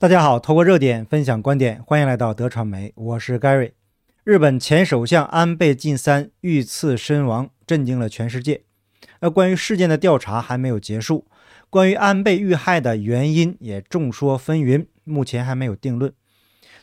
大家好，透过热点分享观点，欢迎来到德传媒，我是 Gary。日本前首相安倍晋三遇刺身亡，震惊了全世界。而关于事件的调查还没有结束，关于安倍遇害的原因也众说纷纭，目前还没有定论。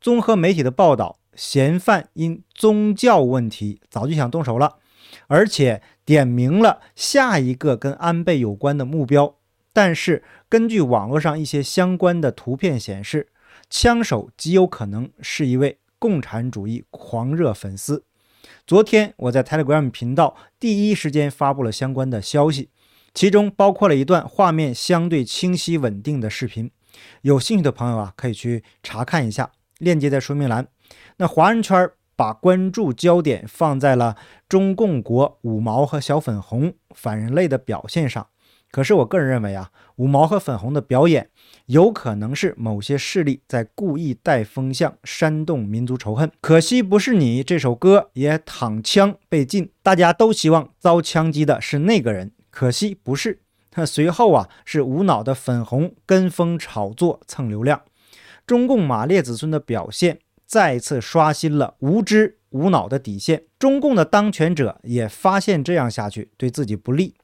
综合媒体的报道，嫌犯因宗教问题早就想动手了，而且点明了下一个跟安倍有关的目标。但是，根据网络上一些相关的图片显示，枪手极有可能是一位共产主义狂热粉丝。昨天我在 Telegram 频道第一时间发布了相关的消息，其中包括了一段画面相对清晰稳定的视频。有兴趣的朋友啊，可以去查看一下，链接在说明栏。那华人圈把关注焦点放在了中共国五毛和小粉红反人类的表现上。可是我个人认为啊，五毛和粉红的表演有可能是某些势力在故意带风向，煽动民族仇恨。可惜不是你这首歌也躺枪被禁，大家都希望遭枪击的是那个人，可惜不是。那随后啊，是无脑的粉红跟风炒作蹭流量，中共马列子孙的表现再次刷新了无知无脑的底线。中共的当权者也发现这样下去对自己不利。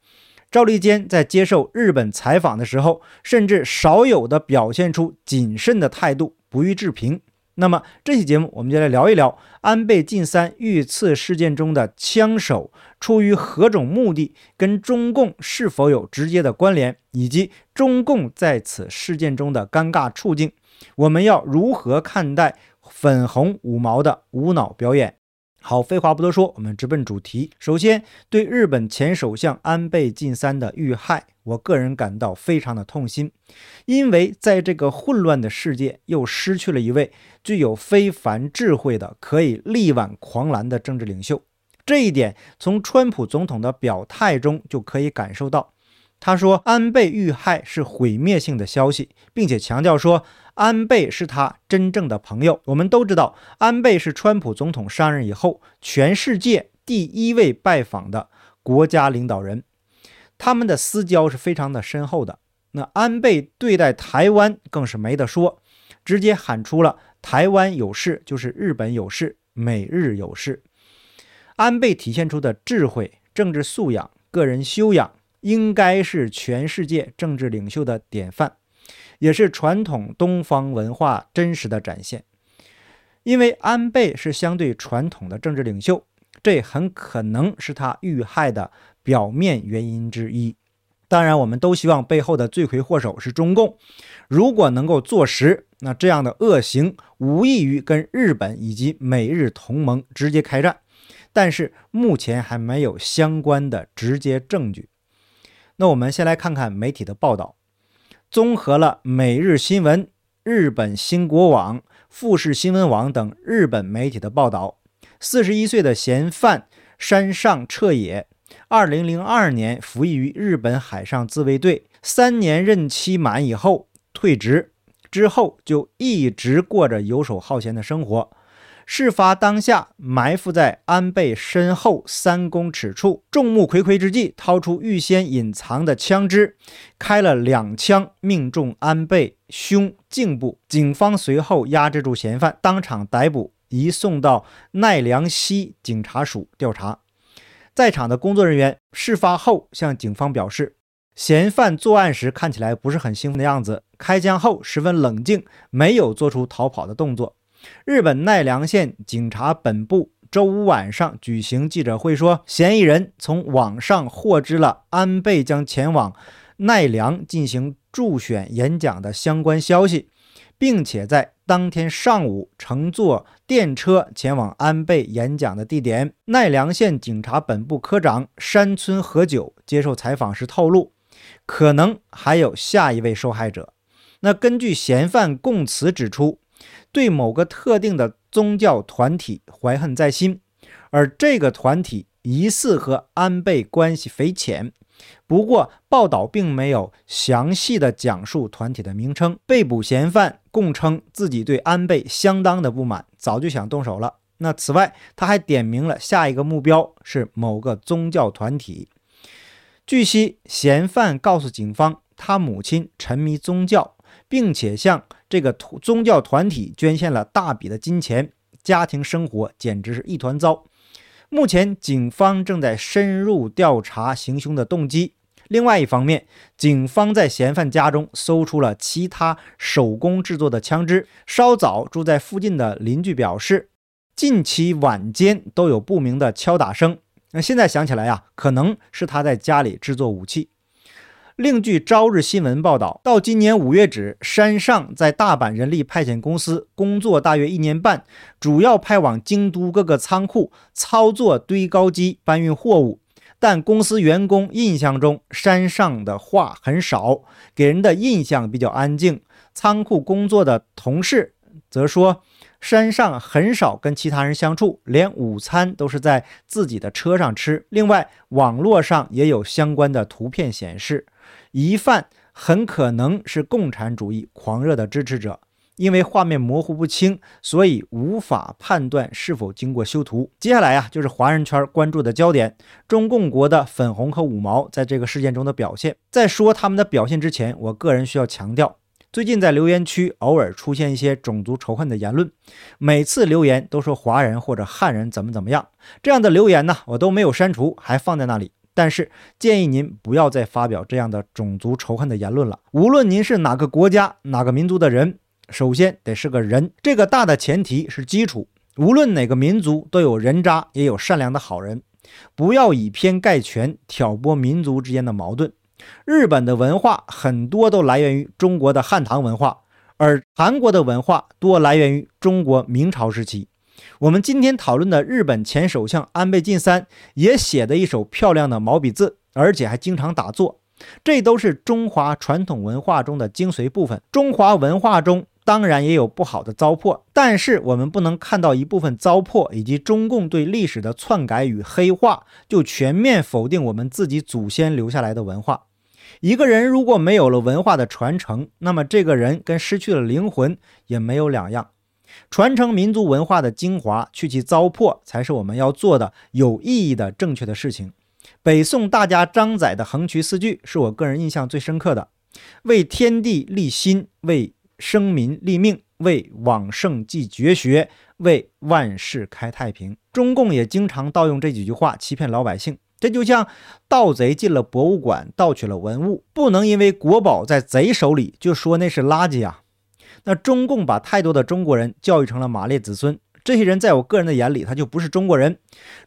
赵立坚在接受日本采访的时候，甚至少有的表现出谨慎的态度，不予置评。那么这期节目，我们就来聊一聊安倍晋三遇刺事件中的枪手出于何种目的，跟中共是否有直接的关联，以及中共在此事件中的尴尬处境。我们要如何看待粉红五毛的无脑表演？好，废话不多说，我们直奔主题。首先，对日本前首相安倍晋三的遇害，我个人感到非常的痛心，因为在这个混乱的世界，又失去了一位具有非凡智慧的、可以力挽狂澜的政治领袖。这一点，从川普总统的表态中就可以感受到。他说，安倍遇害是毁灭性的消息，并且强调说。安倍是他真正的朋友。我们都知道，安倍是川普总统上任以后全世界第一位拜访的国家领导人，他们的私交是非常的深厚的。那安倍对待台湾更是没得说，直接喊出了“台湾有事就是日本有事，美日有事”。安倍体现出的智慧、政治素养、个人修养，应该是全世界政治领袖的典范。也是传统东方文化真实的展现，因为安倍是相对传统的政治领袖，这很可能是他遇害的表面原因之一。当然，我们都希望背后的罪魁祸首是中共。如果能够坐实，那这样的恶行无异于跟日本以及美日同盟直接开战。但是目前还没有相关的直接证据。那我们先来看看媒体的报道。综合了每日新闻、日本新国网、富士新闻网等日本媒体的报道，四十一岁的嫌犯山上彻也，二零零二年服役于日本海上自卫队，三年任期满以后退职，之后就一直过着游手好闲的生活。事发当下，埋伏在安倍身后三公尺处，众目睽睽之际，掏出预先隐藏的枪支，开了两枪，命中安倍胸颈部。警方随后压制住嫌犯，当场逮捕，移送到奈良西警察署调查。在场的工作人员事发后向警方表示，嫌犯作案时看起来不是很兴奋的样子，开枪后十分冷静，没有做出逃跑的动作。日本奈良县警察本部周五晚上举行记者会，说嫌疑人从网上获知了安倍将前往奈良进行助选演讲的相关消息，并且在当天上午乘坐电车前往安倍演讲的地点。奈良县警察本部科长山村和久接受采访时透露，可能还有下一位受害者。那根据嫌犯供词指出。对某个特定的宗教团体怀恨在心，而这个团体疑似和安倍关系匪浅。不过，报道并没有详细的讲述团体的名称。被捕嫌犯供称自己对安倍相当的不满，早就想动手了。那此外，他还点明了下一个目标是某个宗教团体。据悉，嫌犯告诉警方，他母亲沉迷宗教，并且向。这个宗教团体捐献了大笔的金钱，家庭生活简直是一团糟。目前，警方正在深入调查行凶的动机。另外一方面，警方在嫌犯家中搜出了其他手工制作的枪支。稍早，住在附近的邻居表示，近期晚间都有不明的敲打声。那现在想起来呀，可能是他在家里制作武器。另据朝日新闻报道，到今年五月止，山上在大阪人力派遣公司工作大约一年半，主要派往京都各个仓库操作堆高机搬运货物。但公司员工印象中，山上的话很少，给人的印象比较安静。仓库工作的同事则说，山上很少跟其他人相处，连午餐都是在自己的车上吃。另外，网络上也有相关的图片显示，疑犯很可能是共产主义狂热的支持者。因为画面模糊不清，所以无法判断是否经过修图。接下来啊，就是华人圈关注的焦点：中共国的粉红和五毛在这个事件中的表现。在说他们的表现之前，我个人需要强调，最近在留言区偶尔出现一些种族仇恨的言论，每次留言都说华人或者汉人怎么怎么样，这样的留言呢，我都没有删除，还放在那里。但是建议您不要再发表这样的种族仇恨的言论了。无论您是哪个国家、哪个民族的人。首先得是个人，这个大的前提是基础。无论哪个民族都有人渣，也有善良的好人。不要以偏概全，挑拨民族之间的矛盾。日本的文化很多都来源于中国的汉唐文化，而韩国的文化多来源于中国明朝时期。我们今天讨论的日本前首相安倍晋三也写的一手漂亮的毛笔字，而且还经常打坐。这都是中华传统文化中的精髓部分。中华文化中。当然也有不好的糟粕，但是我们不能看到一部分糟粕以及中共对历史的篡改与黑化，就全面否定我们自己祖先留下来的文化。一个人如果没有了文化的传承，那么这个人跟失去了灵魂也没有两样。传承民族文化的精华，去其糟粕，才是我们要做的有意义的正确的事情。北宋大家张载的横渠四句是我个人印象最深刻的：为天地立心，为生民立命，为往圣继绝学，为万世开太平。中共也经常盗用这几句话欺骗老百姓。这就像盗贼进了博物馆，盗取了文物，不能因为国宝在贼手里就说那是垃圾啊。那中共把太多的中国人教育成了马列子孙，这些人在我个人的眼里，他就不是中国人。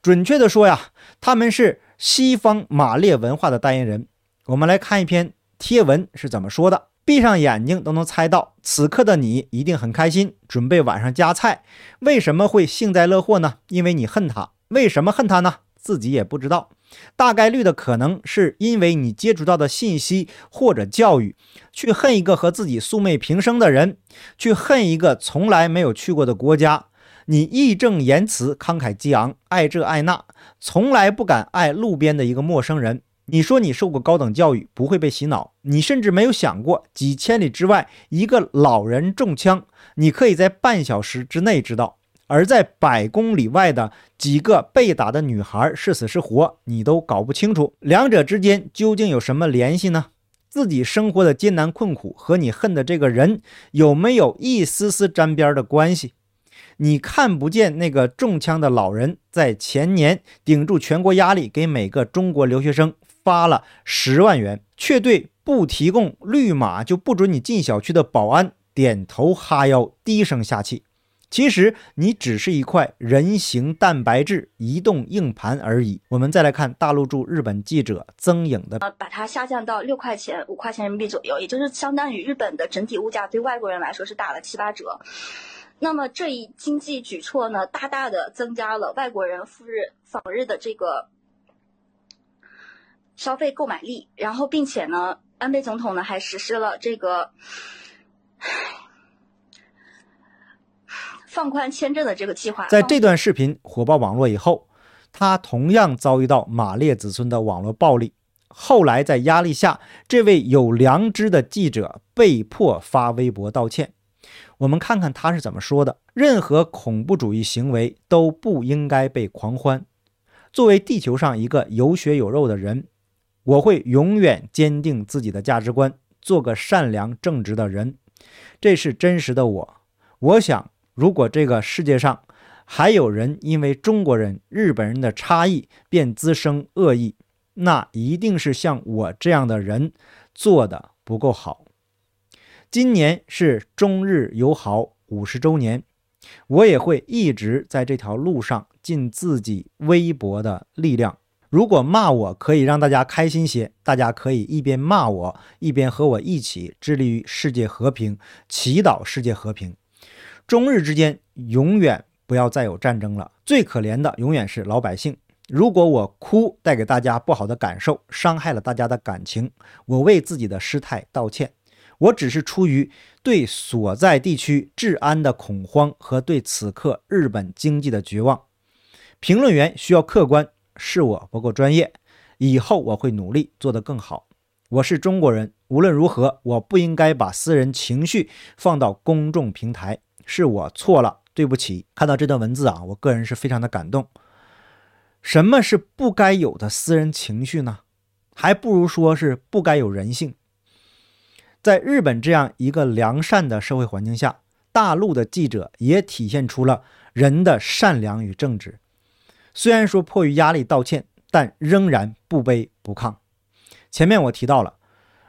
准确的说呀，他们是西方马列文化的代言人。我们来看一篇贴文是怎么说的。闭上眼睛都能猜到，此刻的你一定很开心，准备晚上夹菜。为什么会幸灾乐祸呢？因为你恨他。为什么恨他呢？自己也不知道。大概率的可能是因为你接触到的信息或者教育，去恨一个和自己素昧平生的人，去恨一个从来没有去过的国家。你义正言辞、慷慨激昂，爱这爱那，从来不敢爱路边的一个陌生人。你说你受过高等教育，不会被洗脑，你甚至没有想过几千里之外一个老人中枪，你可以在半小时之内知道；而在百公里外的几个被打的女孩是死是活，你都搞不清楚。两者之间究竟有什么联系呢？自己生活的艰难困苦和你恨的这个人有没有一丝丝沾边的关系？你看不见那个中枪的老人在前年顶住全国压力，给每个中国留学生。发了十万元，却对不提供绿码就不准你进小区的保安点头哈腰，低声下气。其实你只是一块人形蛋白质移动硬盘而已。我们再来看大陆驻日本记者曾颖的，把它下降到六块钱、五块钱人民币左右，也就是相当于日本的整体物价对外国人来说是打了七八折。那么这一经济举措呢，大大的增加了外国人赴日访日的这个。消费购买力，然后并且呢，安倍总统呢还实施了这个放宽签证的这个计划。在这段视频火爆网络以后，他同样遭遇到马列子孙的网络暴力。后来在压力下，这位有良知的记者被迫发微博道歉。我们看看他是怎么说的：任何恐怖主义行为都不应该被狂欢。作为地球上一个有血有肉的人。我会永远坚定自己的价值观，做个善良正直的人。这是真实的我。我想，如果这个世界上还有人因为中国人、日本人的差异便滋生恶意，那一定是像我这样的人做的不够好。今年是中日友好五十周年，我也会一直在这条路上尽自己微薄的力量。如果骂我可以让大家开心些，大家可以一边骂我，一边和我一起致力于世界和平，祈祷世界和平。中日之间永远不要再有战争了。最可怜的永远是老百姓。如果我哭带给大家不好的感受，伤害了大家的感情，我为自己的失态道歉。我只是出于对所在地区治安的恐慌和对此刻日本经济的绝望。评论员需要客观，是我不够专业。以后我会努力做得更好。我是中国人，无论如何，我不应该把私人情绪放到公众平台，是我错了，对不起。看到这段文字啊，我个人是非常的感动。什么是不该有的私人情绪呢？还不如说是不该有人性。在日本这样一个良善的社会环境下，大陆的记者也体现出了人的善良与正直。虽然说迫于压力道歉，但仍然不卑不亢。前面我提到了，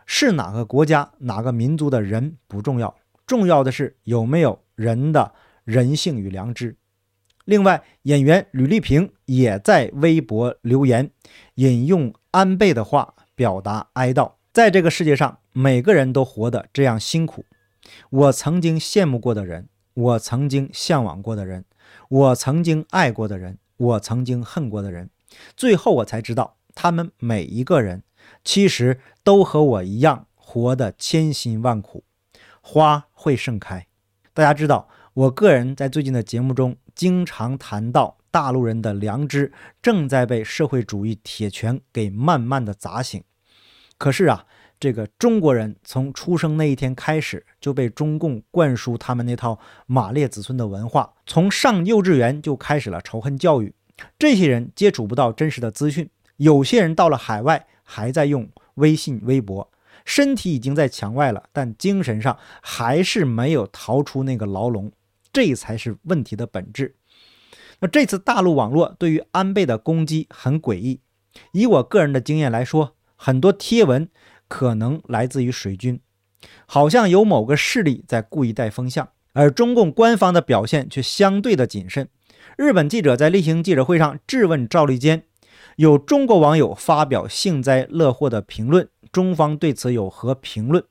是哪个国家、哪个民族的人不重要，重要的是有没有人的人性与良知。另外，演员吕丽萍也在微博留言，引用安倍的话表达哀悼。在这个世界上，每个人都活得这样辛苦。我曾经羡慕过的人，我曾经向往过的人，我曾经爱过的人，我曾经恨过的人，最后我才知道，他们每一个人其实都和我一样，活得千辛万苦。花会盛开。大家知道，我个人在最近的节目中经常谈到，大陆人的良知正在被社会主义铁拳给慢慢的砸醒。可是啊，这个中国人从出生那一天开始就被中共灌输他们那套马列子孙的文化，从上幼稚园就开始了仇恨教育。这些人接触不到真实的资讯，有些人到了海外还在用微信、微博，身体已经在墙外了，但精神上还是没有逃出那个牢笼。这才是问题的本质。那这次大陆网络对于安倍的攻击很诡异，以我个人的经验来说。很多贴文可能来自于水军，好像有某个势力在故意带风向，而中共官方的表现却相对的谨慎。日本记者在例行记者会上质问赵立坚，有中国网友发表幸灾乐祸的评论，中方对此有何评论？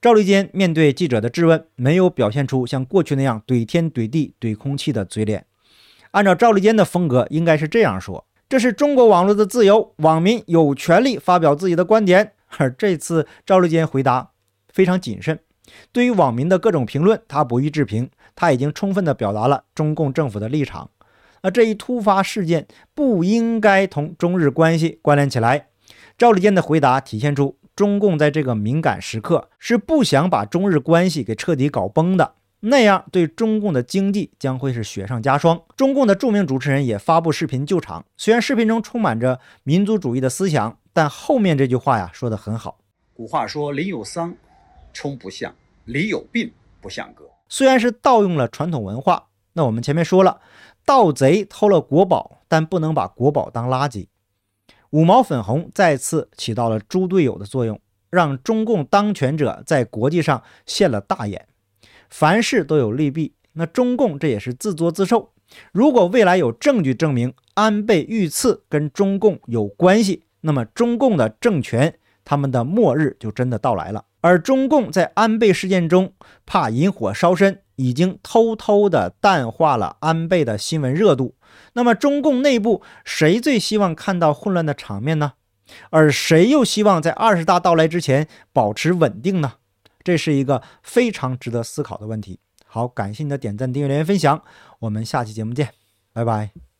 赵立坚面对记者的质问，没有表现出像过去那样怼天怼地怼空气的嘴脸。按照赵立坚的风格，应该是这样说。这是中国网络的自由，网民有权利发表自己的观点。而这次赵立坚回答非常谨慎，对于网民的各种评论，他不予置评。他已经充分地表达了中共政府的立场。而这一突发事件不应该同中日关系关联起来。赵立坚的回答体现出中共在这个敏感时刻是不想把中日关系给彻底搞崩的。那样对中共的经济将会是雪上加霜。中共的著名主持人也发布视频救场，虽然视频中充满着民族主义的思想，但后面这句话呀说得很好。古话说：“邻有丧，冲不相；邻有病，不相隔。”虽然是盗用了传统文化，那我们前面说了，盗贼偷了国宝，但不能把国宝当垃圾。五毛粉红再次起到了猪队友的作用，让中共当权者在国际上现了大眼。凡事都有利弊，那中共这也是自作自受。如果未来有证据证明安倍遇刺跟中共有关系，那么中共的政权他们的末日就真的到来了。而中共在安倍事件中怕引火烧身，已经偷偷的淡化了安倍的新闻热度。那么中共内部谁最希望看到混乱的场面呢？而谁又希望在二十大到来之前保持稳定呢？这是一个非常值得思考的问题。好，感谢你的点赞、订阅、留言、分享，我们下期节目见，拜拜。